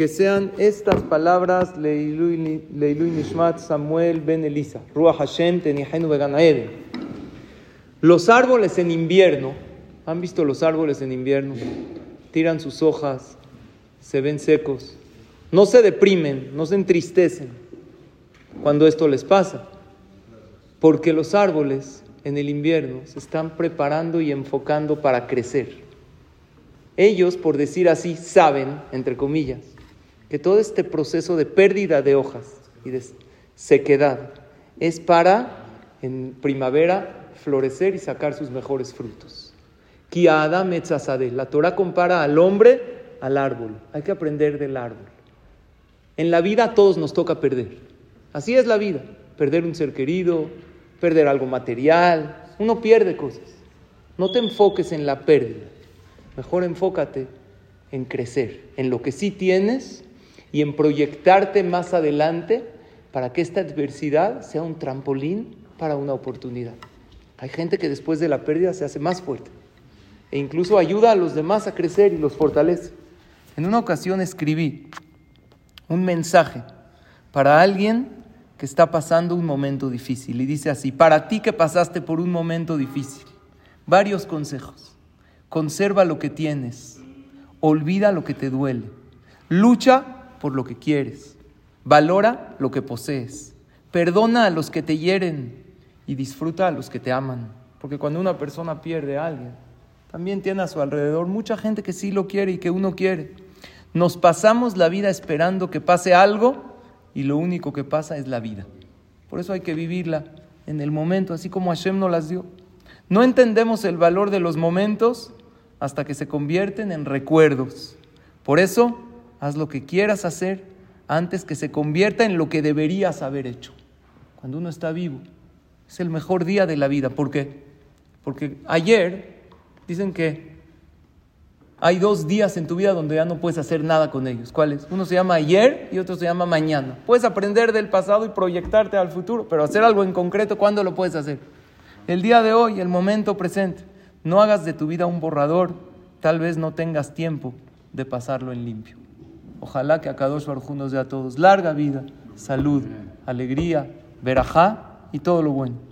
que sean estas palabras Leilui Nishmat Samuel Ben Elisa, Ruach Hashem Tenihenu Began Los árboles en invierno, ¿han visto los árboles en invierno? Tiran sus hojas, se ven secos, no se deprimen, no se entristecen cuando esto les pasa, porque los árboles en el invierno se están preparando y enfocando para crecer. Ellos, por decir así, saben, entre comillas, que todo este proceso de pérdida de hojas y de sequedad es para en primavera florecer y sacar sus mejores frutos. La Torah compara al hombre al árbol. Hay que aprender del árbol. En la vida a todos nos toca perder. Así es la vida. Perder un ser querido, perder algo material. Uno pierde cosas. No te enfoques en la pérdida. Mejor enfócate en crecer, en lo que sí tienes y en proyectarte más adelante para que esta adversidad sea un trampolín para una oportunidad. Hay gente que después de la pérdida se hace más fuerte e incluso ayuda a los demás a crecer y los fortalece. En una ocasión escribí un mensaje para alguien que está pasando un momento difícil y dice así, para ti que pasaste por un momento difícil, varios consejos. Conserva lo que tienes, olvida lo que te duele, lucha por lo que quieres. Valora lo que posees. Perdona a los que te hieren y disfruta a los que te aman. Porque cuando una persona pierde a alguien, también tiene a su alrededor mucha gente que sí lo quiere y que uno quiere. Nos pasamos la vida esperando que pase algo y lo único que pasa es la vida. Por eso hay que vivirla en el momento, así como Hashem nos las dio. No entendemos el valor de los momentos hasta que se convierten en recuerdos. Por eso haz lo que quieras hacer antes que se convierta en lo que deberías haber hecho. Cuando uno está vivo, es el mejor día de la vida. ¿Por qué? Porque ayer dicen que hay dos días en tu vida donde ya no puedes hacer nada con ellos. ¿Cuáles? Uno se llama ayer y otro se llama mañana. Puedes aprender del pasado y proyectarte al futuro, pero hacer algo en concreto, ¿cuándo lo puedes hacer? El día de hoy, el momento presente. No hagas de tu vida un borrador, tal vez no tengas tiempo de pasarlo en limpio. Ojalá que a Kadosh Baruj nos dé a todos larga vida, salud, alegría, verajá y todo lo bueno.